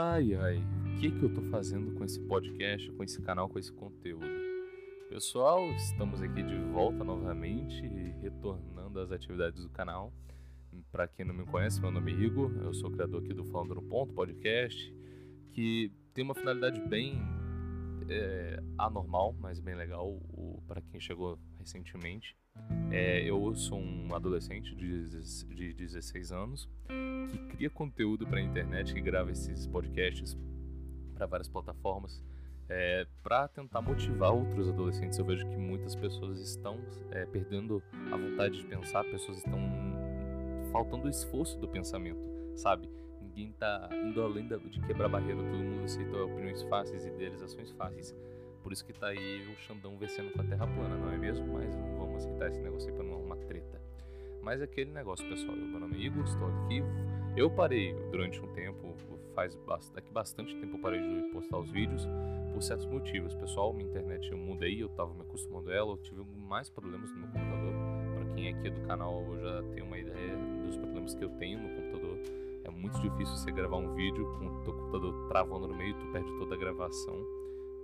Ai, ai, o que, que eu tô fazendo com esse podcast, com esse canal, com esse conteúdo? Pessoal, estamos aqui de volta novamente, retornando às atividades do canal. Para quem não me conhece, meu nome é Igor, eu sou criador aqui do Falando no Ponto podcast, que tem uma finalidade bem é, anormal, mas bem legal para quem chegou recentemente. É, eu sou um adolescente de, de 16 anos que cria conteúdo para a internet, que grava esses podcasts para várias plataformas, é, para tentar motivar outros adolescentes. Eu vejo que muitas pessoas estão é, perdendo a vontade de pensar, pessoas estão faltando o esforço do pensamento, sabe? Ninguém está indo além de quebrar barreira, todo mundo aceita opiniões fáceis, idealizações fáceis. Por isso que tá aí o Xandão vencendo com a Terra plana, não é mesmo? Mas não aceitar esse negócio aí pra não arrumar treta. Mas é aquele negócio, pessoal. Meu nome é Igor, estou aqui. Eu parei durante um tempo, faz daqui bastante tempo eu parei de postar os vídeos por certos motivos. Pessoal, minha internet eu mudei, eu tava me acostumando a ela, eu tive mais problemas no meu computador. Para quem é aqui do canal já tem uma ideia dos problemas que eu tenho no computador. É muito difícil você gravar um vídeo com o teu computador travando no meio, tu perde toda a gravação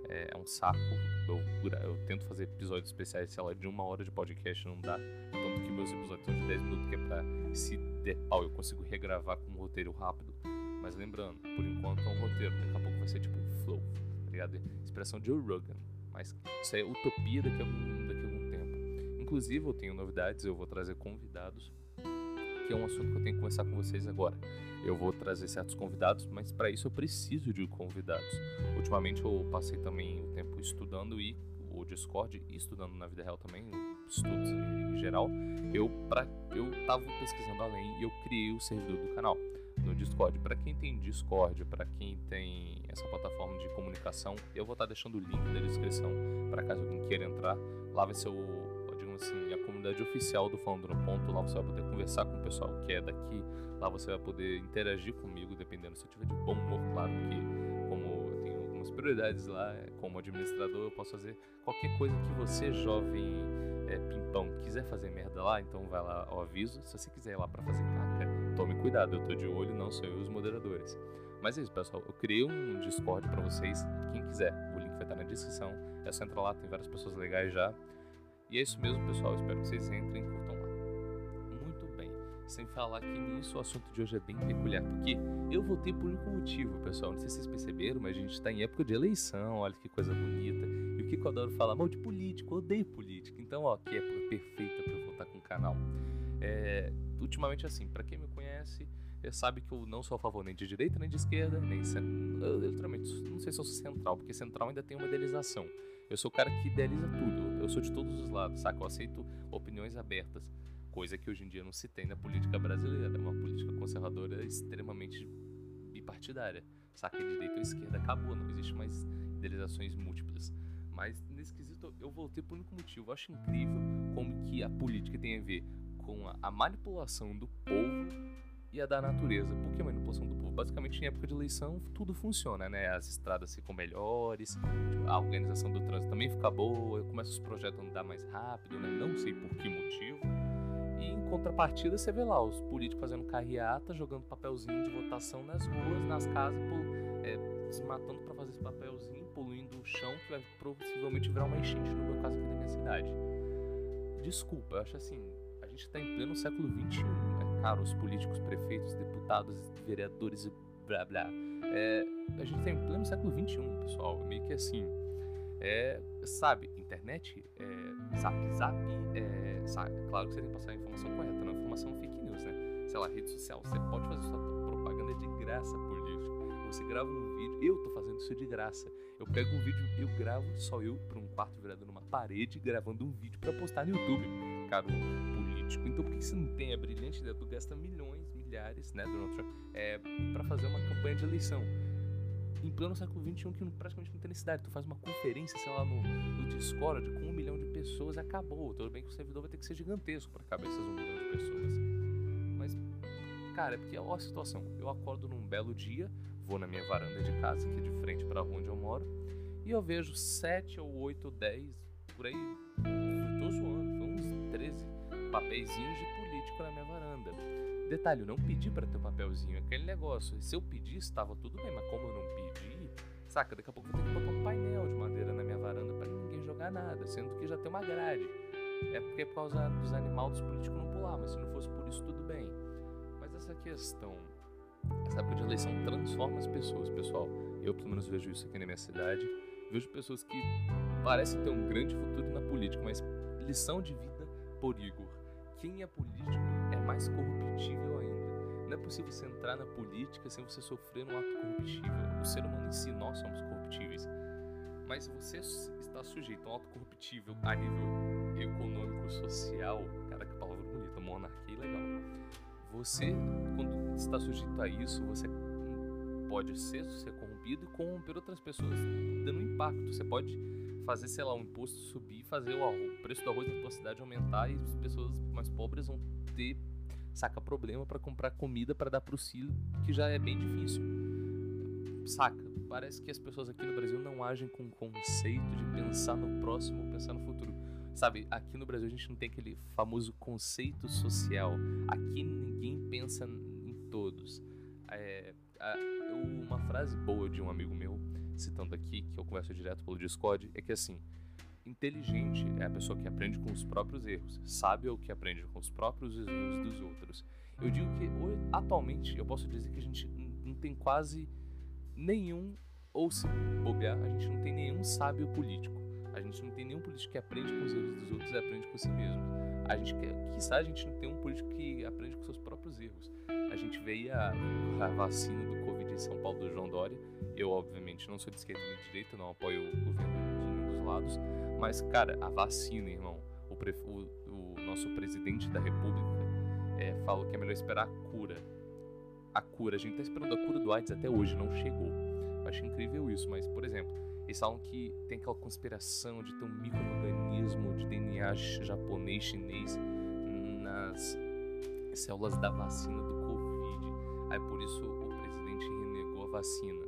é, é um saco. Eu, eu, tento fazer episódios especiais, sei lá, de uma hora de podcast, não dá. Tanto que meus episódios são de 10 minutos, que é pra se der pau eu consigo regravar com um roteiro rápido. Mas lembrando, por enquanto é um roteiro, daqui a pouco vai ser tipo flow, tá ligado? Expressão de Rogan. Mas isso é utopia daqui a, algum, daqui a algum tempo. Inclusive, eu tenho novidades, eu vou trazer convidados, que é um assunto que eu tenho que conversar com vocês agora eu vou trazer certos convidados, mas para isso eu preciso de convidados. Ultimamente eu passei também o tempo estudando e o Discord e estudando na vida real também, estudos em geral. Eu para eu tava pesquisando além e eu criei o servidor do canal no Discord. Para quem tem Discord, para quem tem essa plataforma de comunicação, eu vou estar tá deixando o link na descrição para caso alguém queira entrar. Lá vai ser o assim, a comunidade oficial do Falando no Ponto. Lá você vai poder conversar com o pessoal que é daqui. Lá você vai poder interagir comigo, dependendo se eu tiver de bom humor, claro, porque como eu tenho algumas prioridades lá, como administrador, eu posso fazer qualquer coisa que você, jovem é, pimpão, quiser fazer merda lá, então vai lá ao aviso. Se você quiser ir lá para fazer caca, tome cuidado, eu tô de olho, não sou eu os moderadores. Mas é isso, pessoal. Eu criei um Discord para vocês. Quem quiser, o link vai estar na descrição. É só entrar lá, tem várias pessoas legais já. E é isso mesmo, pessoal. Espero que vocês entrem e curtam lá. Muito bem. Sem falar que nisso o assunto de hoje é bem peculiar, porque eu voltei por um motivo, pessoal. Não sei se vocês perceberam, mas a gente está em época de eleição. Olha que coisa bonita. E o que eu adoro falar? Mal de político, eu odeio política. Então, ó, que época perfeita para eu voltar com o canal. É, ultimamente, assim, para quem me conhece, sabe que eu não sou a favor nem de direita nem de esquerda, nem eu, literalmente não sei se eu sou central, porque central ainda tem uma idealização. Eu sou o cara que idealiza tudo. Eu sou de todos os lados, saca? Eu aceito opiniões abertas, coisa que hoje em dia não se tem na política brasileira. É uma política conservadora extremamente bipartidária, saca? Direita ou esquerda acabou, não existe mais idealizações múltiplas. Mas nesse quesito eu voltei por um único motivo. Eu acho incrível como que a política tem a ver com a, a manipulação do povo e a da natureza. Por que manipulação do povo? Basicamente, em época de eleição, tudo funciona, né? As estradas ficam melhores, a organização do trânsito também fica boa, começa os projetos a andar mais rápido, né? Não sei por que motivo. E em contrapartida, você vê lá os políticos fazendo carreata, jogando papelzinho de votação nas ruas, nas casas, é, se matando para fazer esse papelzinho, poluindo o chão, que vai possivelmente virar uma enchente, no meu caso aqui da minha cidade. Desculpa, eu acho assim, a gente está em pleno século XXI, os políticos, prefeitos, deputados, vereadores e blá blá. É, a gente está em pleno século XXI, pessoal. Meio que assim. É, sabe, internet, é, zap zap, é, sabe, claro que você tem que passar a informação correta, não informação fake news, né? Sei lá, rede social, você pode fazer sua propaganda de graça político. Você grava um vídeo, eu tô fazendo isso de graça. Eu pego um vídeo, eu gravo só eu para um quarto virado numa parede, gravando um vídeo para postar no YouTube. Cara, político. Então por que você não tem a brilhante ideia? Tu gasta milhões, milhares, né, Donald Trump, é, para fazer uma campanha de eleição. Em pleno século XXI, que praticamente não tem necessidade. Tu faz uma conferência, sei lá, no, no Discord com um milhão de pessoas, acabou. Tudo bem que o servidor vai ter que ser gigantesco para caber essas um milhão de pessoas. Mas, cara, é porque olha a situação. Eu acordo num belo dia, vou na minha varanda de casa, que é de frente para onde eu moro, e eu vejo sete ou oito ou dez, por aí, tô zoando, foi uns 13 papeizinhos de político na minha varanda. Detalhe, eu não pedi para ter o papelzinho, aquele negócio. Se eu pedisse, estava tudo bem, mas como eu não pedi, saca, daqui a pouco eu vou ter que botar um painel de madeira na minha varanda para ninguém jogar nada, sendo que já tem uma grade. É porque é por causa dos animais dos políticos não pular, mas se não fosse por isso, tudo bem. Mas essa questão, essa época de eleição transforma as pessoas, pessoal. Eu, pelo menos, vejo isso aqui na minha cidade. Vejo pessoas que parecem ter um grande futuro na política, mas lição de vida por Igor. Quem é político é mais corruptível ainda. Não é possível você entrar na política sem você sofrer um ato corruptível. O ser humano em si, nós somos corruptíveis. Mas você está sujeito a um ato corruptível a nível econômico, social. Cara, que palavra bonita, monarquia legal. Você, quando está sujeito a isso, você pode ser, ser corrompido e corromper outras pessoas, dando impacto. Você pode fazer, sei lá, um imposto subir, fazer o, preço do arroz na tua cidade aumentar e as pessoas mais pobres vão ter, saca, problema para comprar comida para dar pro filho, que já é bem difícil. Saca? Parece que as pessoas aqui no Brasil não agem com o conceito de pensar no próximo, pensar no futuro. Sabe, aqui no Brasil a gente não tem aquele famoso conceito social. Aqui ninguém pensa em todos. É, uma frase boa de um amigo meu citando aqui, que eu converso direto pelo Discord, é que assim, inteligente é a pessoa que aprende com os próprios erros, sábio é o que aprende com os próprios erros dos outros. Eu digo que atualmente eu posso dizer que a gente não tem quase nenhum, ou se bobear, a gente não tem nenhum sábio político. A gente não tem nenhum político que aprende com os erros dos outros e aprende com si mesmo. A gente, quiçá a gente não tem um político que aprende com seus próprios erros. A gente veio a, a vacina do Covid em São Paulo do João Dória. Eu, obviamente, não sou de esquerda nem de direita, não apoio o governo de nenhum dos lados. Mas, cara, a vacina, irmão, o, o, o nosso presidente da república é, falou que é melhor esperar a cura. A cura, a gente tá esperando a cura do AIDS até hoje, não chegou. Eu acho incrível isso, mas, por exemplo, eles falam que tem aquela conspiração de ter um de DNA japonês, chinês nas células da vacina do Covid. Aí por isso o presidente renegou a vacina.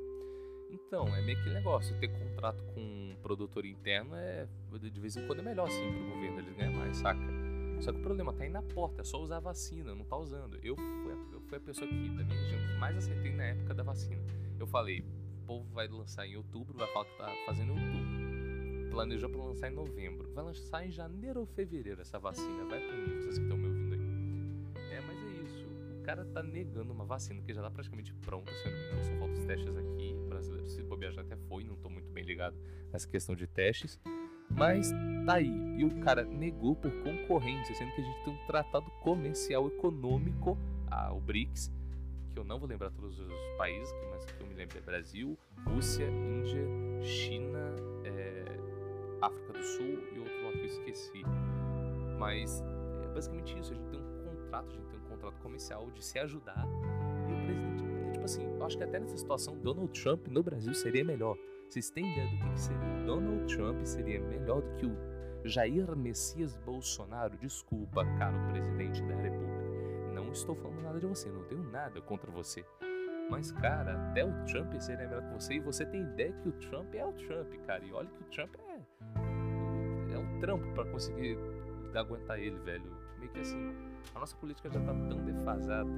Então, é meio que negócio. Ter contrato com um produtor interno é de vez em quando é melhor sim pro governo, eles ganham mais, saca? Só que o problema tá aí na porta, é só usar a vacina, não tá usando. Eu fui, a, eu fui a pessoa aqui da minha região que mais acertei na época da vacina. Eu falei, povo vai lançar em outubro, vai falar que tá fazendo em outubro. Planejou para lançar em novembro. Vai lançar em janeiro ou fevereiro essa vacina. Vai mim, vocês que estão me ouvindo aí. É, mas é isso. O cara tá negando uma vacina que já tá praticamente pronta, se eu não me engano. Só faltam os testes aqui. O brasileiro, se bobear, já até foi. Não tô muito bem ligado nessa questão de testes. Mas tá aí. E o cara negou por concorrência, sendo que a gente tem um tratado comercial econômico, a, o BRICS, que eu não vou lembrar todos os países, mas que eu me lembro é Brasil, Rússia, Índia, China, é, África do Sul e outro lá que eu esqueci. Mas é basicamente isso, a gente tem um contrato, a gente tem um contrato comercial de se ajudar e o presidente, tipo assim, eu acho que até nessa situação Donald Trump no Brasil seria melhor. Vocês têm ideia do que, que seria? Donald Trump seria melhor do que o Jair Messias Bolsonaro? Desculpa, caro presidente da República não estou falando nada de você, não tenho nada contra você. Mas, cara, até o Trump seria melhor que você e você tem ideia que o Trump é o Trump, cara. E olha que o Trump é. É um trampo para conseguir aguentar ele, velho. Meio que assim, a nossa política já tá tão defasada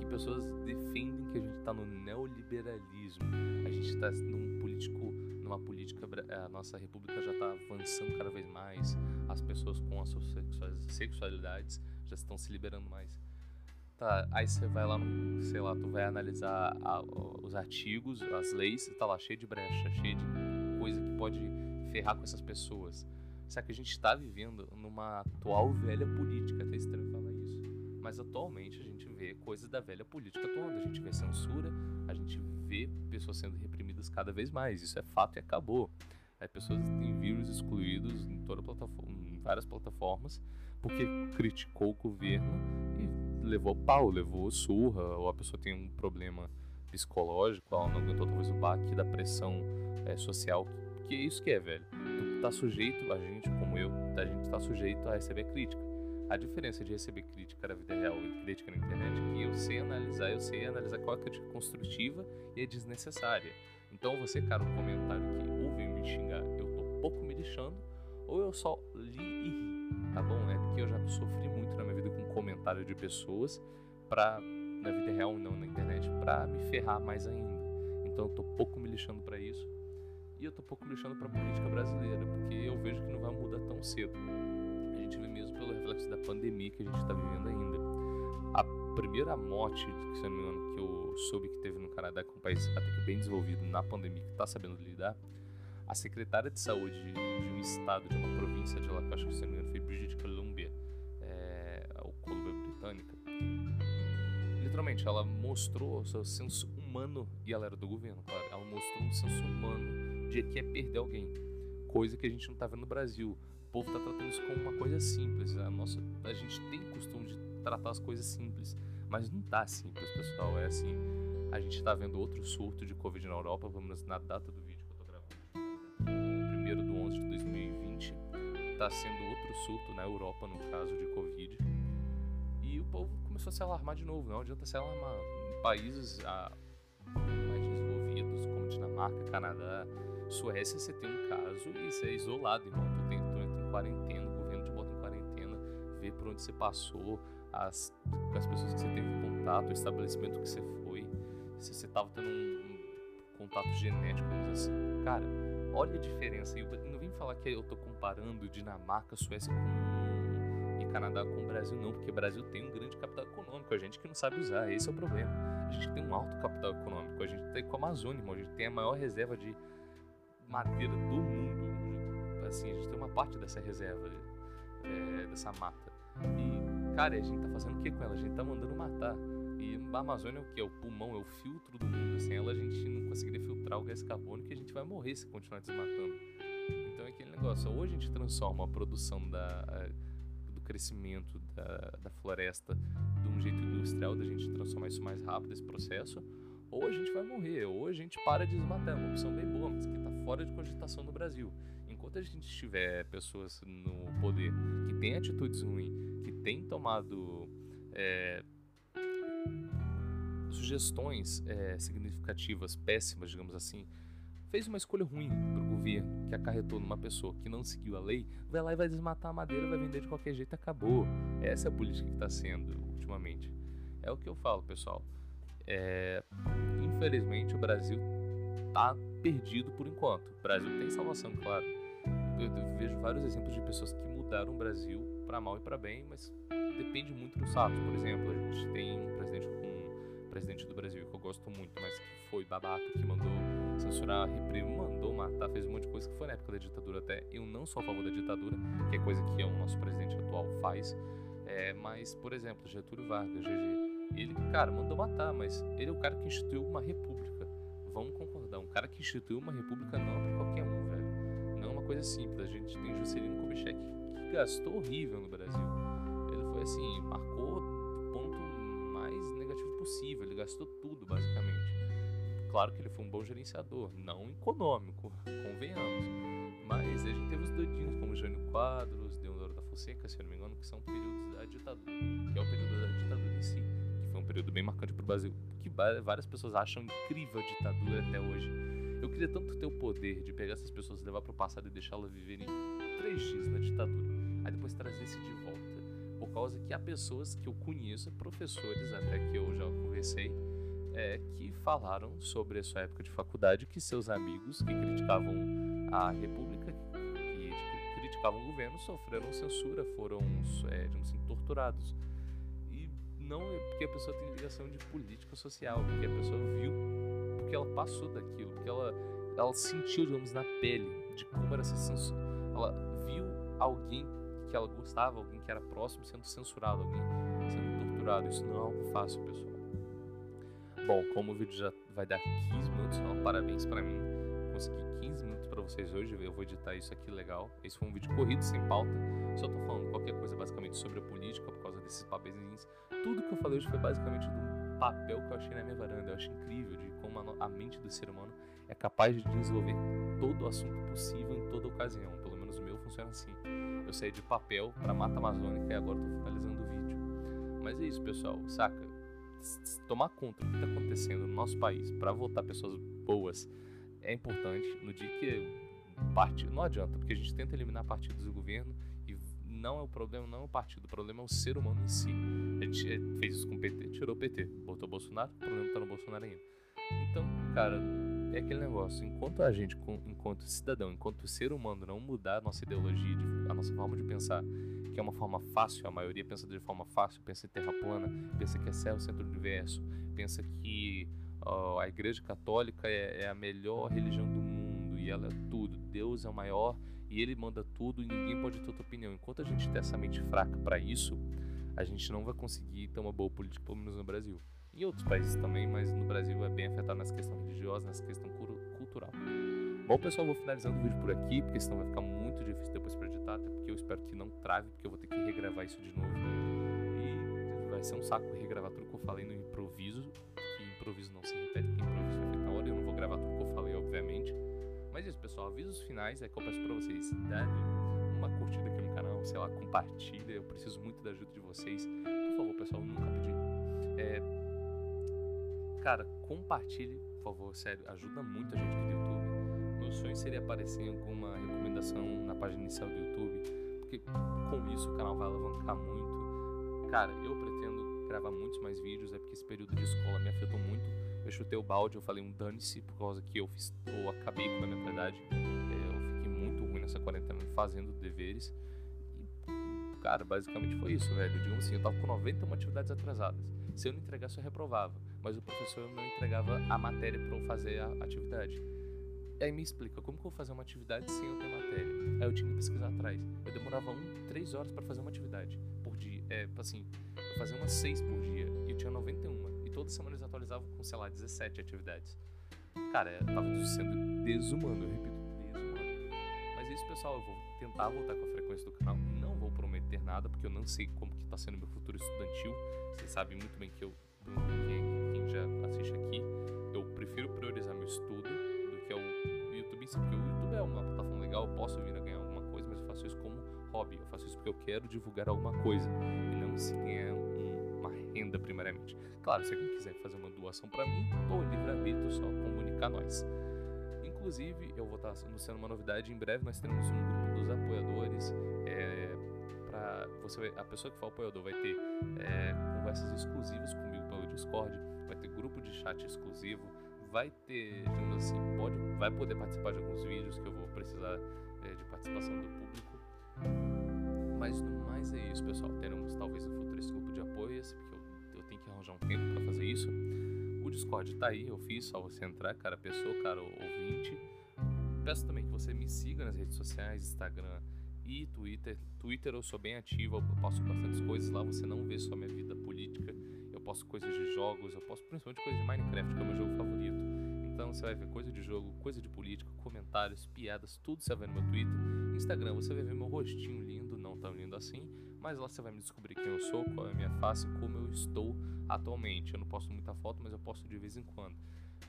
que pessoas defendem que a gente tá no neoliberalismo. A gente tá num político, numa política. A nossa república já tá avançando cada vez mais. As pessoas com as suas sexualidades já estão se liberando mais. Tá, aí você vai lá no, sei lá, tu vai analisar a, os artigos, as leis, tá lá cheio de brecha, cheio de coisa que pode ferrar com essas pessoas. Só que a gente está vivendo numa atual velha política, até estranho falar isso. Mas atualmente a gente vê coisas da velha política atuando, a gente vê censura, a gente vê pessoas sendo reprimidas cada vez mais. Isso é fato e acabou. Aí pessoas têm vírus excluídos em toda plataforma, em várias plataformas porque criticou o governo e levou pau, levou surra, ou a pessoa tem um problema psicológico, ela não aguentou talvez o baque da pressão é, social, que é isso que é, velho. Tu tá sujeito, a gente, como eu, a gente tá sujeito a receber crítica. A diferença de receber crítica na vida real e crítica na internet é que eu sei analisar, eu sei analisar qual é a crítica construtiva e é desnecessária. Então você, cara, um comentário que ouve me xingar, eu tô pouco me lixando, ou eu só li e ri, tá bom? É porque eu já sofri muito na minha vida com comentário de pessoas pra, na vida real, não na internet, pra me ferrar mais ainda. Então eu tô pouco me lixando para isso. E eu tô pouco me lixando pra política brasileira, porque eu vejo que não vai mudar tão cedo. A gente vê mesmo pelo reflexo da pandemia que a gente tá vivendo ainda. A primeira morte, se eu não me engano, que eu soube que teve no Canadá, que é um país até que bem desenvolvido na pandemia, que tá sabendo lidar, a secretária de saúde de um estado, de uma província de lá, que eu acho que se não me engano foi British Columbia, é, ou Colômbia Britânica, literalmente ela mostrou o seu senso humano, e ela era do governo, claro, ela mostrou um senso humano de que é perder alguém, coisa que a gente não tá vendo no Brasil. O povo tá tratando isso como uma coisa simples. A, nossa, a gente tem costume de tratar as coisas simples, mas não tá simples, pessoal. É assim, a gente tá vendo outro surto de Covid na Europa, pelo menos na data do vídeo primeiro do 11 de 2020 está sendo outro surto na Europa no caso de Covid e o povo começou a se alarmar de novo não adianta se alarmar em países ah, mais desenvolvidos como Dinamarca Canadá Suécia você tem um caso e você é isolado irmão tu, tem, tu entra em quarentena o governo te bota em quarentena vê por onde você passou as, as pessoas que você teve contato o estabelecimento que você foi se você estava tendo um, um contato genético vamos dizer assim cara olha a diferença. E não vem falar que eu estou comparando Dinamarca, Suécia com, e Canadá com o Brasil, não, porque o Brasil tem um grande capital econômico, a gente que não sabe usar, esse é o problema. A gente tem um alto capital econômico, a gente tem com a Amazônia, irmão, a gente tem a maior reserva de madeira do mundo. Assim, a gente tem uma parte dessa reserva, é, dessa mata. E, cara, a gente tá fazendo o que com ela? A gente tá mandando matar. E a Amazônia é o que? É o pulmão, é o filtro do mundo. Sem ela a gente não conseguiria filtrar o gás carbônico e a gente vai morrer se continuar desmatando. Então é aquele negócio, ou a gente transforma a produção da, do crescimento da, da floresta de um jeito industrial, da gente transformar isso mais rápido, esse processo, ou a gente vai morrer, ou a gente para de desmatar. É uma opção bem boa, mas que fora de cogitação no Brasil. Enquanto a gente tiver pessoas no poder que têm atitudes ruins, que têm tomado é, sugestões é, significativas, péssimas, digamos assim, fez uma escolha ruim para o governo, que acarretou numa pessoa que não seguiu a lei, vai lá e vai desmatar a madeira, vai vender de qualquer jeito, acabou. Essa é a política que está sendo ultimamente. É o que eu falo, pessoal. É, infelizmente, o Brasil está perdido por enquanto. O Brasil tem salvação, claro. Eu, eu vejo vários exemplos de pessoas que mudaram o Brasil para mal e para bem, mas depende muito do fato. Por exemplo, a gente tem um presidente presidente do Brasil, que eu gosto muito, mas que foi babaca, que mandou censurar, reprimir, mandou matar, fez um monte de coisa que foi na época da ditadura até. Eu não sou a favor da ditadura, que é coisa que o nosso presidente atual faz. É, mas, por exemplo, Getúlio Vargas, GG, ele, cara, mandou matar, mas ele é o cara que instituiu uma república. Cara que instituiu uma república não é pra qualquer um, velho. Não é uma coisa simples. A gente tem Juscelino Kubitschek, que gastou horrível no Brasil. Ele foi assim, marcou possível, ele gastou tudo basicamente. Claro que ele foi um bom gerenciador, não econômico, convenhamos. Mas a gente teve os doidinhos como Jânio Quadros, Deodoro da Fonseca, se eu não me engano, que são períodos da ditadura, que é o período da ditadura em si, período bem marcante para o Brasil, que várias pessoas acham incrível a ditadura até hoje. Eu queria tanto ter o poder de pegar essas pessoas, levar para o passado e deixá-las viverem três dias na ditadura, aí depois trazer esse de volta por causa que há pessoas que eu conheço, professores até que eu já conversei, é, que falaram sobre a sua época de faculdade que seus amigos que criticavam a República, que criticavam o governo, sofreram censura, foram, é, digamos assim, torturados. Não é porque a pessoa tem ligação de política social, porque a pessoa viu, porque ela passou daquilo, porque ela, ela sentiu, digamos, na pele de como era ser censura. Ela viu alguém que ela gostava, alguém que era próximo sendo censurado, alguém sendo torturado. Isso não é algo fácil, pessoal. Bom, como o vídeo já vai dar 15 minutos, então, parabéns para mim. Consegui 15 minutos vocês hoje, eu vou editar isso aqui legal. Esse foi um vídeo corrido, sem pauta. Só tô falando qualquer coisa basicamente sobre a política por causa desses papeizinhos. Tudo que eu falei hoje foi basicamente do papel que eu achei na minha varanda. Eu acho incrível de como a mente do ser humano é capaz de desenvolver todo o assunto possível em toda ocasião. Pelo menos o meu funciona assim. Eu saí de papel para mata amazônica e agora estou finalizando o vídeo. Mas é isso, pessoal, saca? Tomar conta do que está acontecendo no nosso país para votar pessoas boas é importante. No dia que partido. Não adianta, porque a gente tenta eliminar partidos do governo e não é o problema, não é o partido, o problema é o ser humano em si. A gente eh, fez isso com o PT, tirou o PT, botou o Bolsonaro, o problema tá no Bolsonaro ainda. Então, cara, é aquele negócio, enquanto a gente, enquanto cidadão, enquanto ser humano não mudar a nossa ideologia, a nossa forma de pensar, que é uma forma fácil, a maioria pensa de forma fácil, pensa em terra plana, pensa que é o centro do universo, pensa que a igreja católica é, é a melhor religião do mundo e ela é tudo, Deus é o maior e ele manda tudo e ninguém pode ter outra opinião. Enquanto a gente tem essa mente fraca para isso, a gente não vai conseguir ter uma boa política, pelo menos no Brasil. Em outros países também, mas no Brasil é bem afetado nessa questão religiosa, nessa questão cultural. Bom, pessoal, vou finalizando o vídeo por aqui, porque senão vai ficar muito difícil depois para editar, até porque eu espero que não trave, porque eu vou ter que regravar isso de novo. E vai ser um saco regravar tudo que eu falei no improviso, improviso não se repete, porque improviso foi feito na hora, eu não vou gravar tudo que eu falei, obviamente. Mas isso, pessoal, avisos finais é que eu peço pra vocês darem uma curtida aqui no canal, sei lá, compartilha, eu preciso muito da ajuda de vocês. Por favor, pessoal, nunca pedi. É, cara, compartilhe, por favor, sério, ajuda muito a gente aqui do YouTube meu sonho seria aparecer em alguma recomendação na página inicial do YouTube, porque com isso o canal vai alavancar muito. Cara, eu pretendo gravar muitos mais vídeos, é porque esse período de escola me afetou muito. Eu chutei o balde, eu falei um dane-se por causa que eu fiz, ou acabei com a minha verdade. É, eu fiquei muito ruim nessa quarentena fazendo deveres. E, cara, basicamente foi isso, velho. Digamos assim, eu tava com 91 atividades atrasadas. Se eu não entregasse, eu reprovava. Mas o professor não entregava a matéria para eu fazer a atividade. Aí me explica, como que eu vou fazer uma atividade sem eu ter matéria? Aí eu tinha que pesquisar atrás. Eu demorava um, três horas para fazer uma atividade. É, assim, eu fazia umas seis por dia e eu tinha 91. E toda semana eles atualizavam com, sei lá, 17 atividades. Cara, é, tava sendo desumano, eu repito, desumano. Mas é isso, pessoal, eu vou tentar voltar com a frequência do canal. Não vou prometer nada, porque eu não sei como que tá sendo meu futuro estudantil. Vocês sabem muito bem que eu, quem, quem já assiste aqui, eu prefiro priorizar meu estudo que é o YouTube em si, porque o YouTube é uma plataforma legal, eu posso vir a ganhar alguma coisa, mas eu faço isso como hobby, eu faço isso porque eu quero divulgar alguma coisa e não se ganhar um, uma renda primariamente. Claro, se alguém quiser fazer uma doação para mim, tô livre arbítrio, só comunicar nós. Inclusive, eu vou estar anunciando uma novidade em breve, nós teremos um grupo dos apoiadores. É, para você, a pessoa que for apoiador vai ter é, conversas exclusivas comigo pelo Discord, vai ter grupo de chat exclusivo, vai ter, digamos assim, pode, vai poder participar de alguns vídeos que eu vou precisar é, de participação do público. Mas no mais é isso, pessoal. Teremos talvez no futuro esse grupo de apoio, porque eu, eu tenho que arranjar um tempo para fazer isso. O Discord tá aí, eu fiz, só você entrar, cara pessoa, cara ouvinte. Peço também que você me siga nas redes sociais, Instagram e Twitter. Twitter eu sou bem ativo, eu posto bastantes coisas lá, você não vê só minha vida política posto coisas de jogos, eu posto principalmente coisas de Minecraft, que é o meu jogo favorito. Então você vai ver coisa de jogo, coisa de política, comentários, piadas, tudo você vai ver no meu Twitter. Instagram você vai ver meu rostinho lindo, não tão lindo assim, mas lá você vai me descobrir quem eu sou, qual é a minha face, como eu estou atualmente. Eu não posto muita foto, mas eu posto de vez em quando.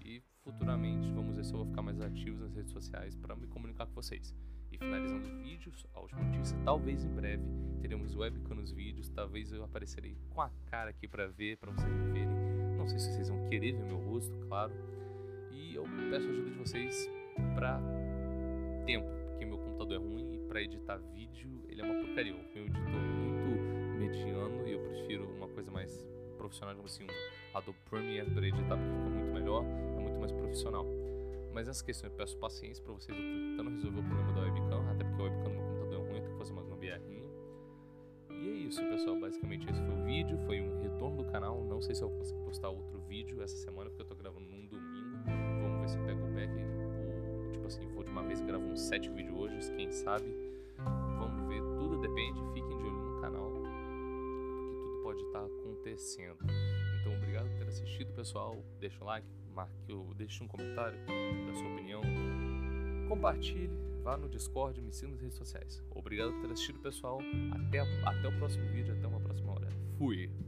E futuramente vamos ver se eu vou ficar mais ativo nas redes sociais para me comunicar com vocês. E finalizando os vídeos, a última notícia, talvez em breve teremos webcam nos vídeos, talvez eu aparecerei com a cara aqui para ver, para vocês verem. Não sei se vocês vão querer ver meu rosto, claro. E eu peço a ajuda de vocês para tempo, computador é ruim e para editar vídeo ele é uma porcaria. O meu editor muito mediano e eu prefiro uma coisa mais profissional, como assim, um Adobe Premiere para editar, porque fica muito melhor, é muito mais profissional. Mas essa questão eu peço paciência para vocês, eu tô tentando resolver o problema da webcam, até porque a webcam no meu computador é ruim, eu tenho que fazer uma gambiarrinha. E é isso, pessoal. Basicamente esse foi o vídeo, foi um retorno do canal. Não sei se eu vou conseguir postar outro vídeo essa semana, porque eu tô gravando num domingo. Vamos ver se eu pego o back, uma vez gravo uns 7 vídeos hoje, quem sabe. Vamos ver, tudo depende, fiquem de olho no canal, porque tudo pode estar acontecendo. Então, obrigado por ter assistido, pessoal. Deixa o like, marque, deixe um comentário da sua opinião, compartilhe, vá no Discord, me siga nas redes sociais. Obrigado por ter assistido, pessoal. Até, até o próximo vídeo, até uma próxima hora. Fui!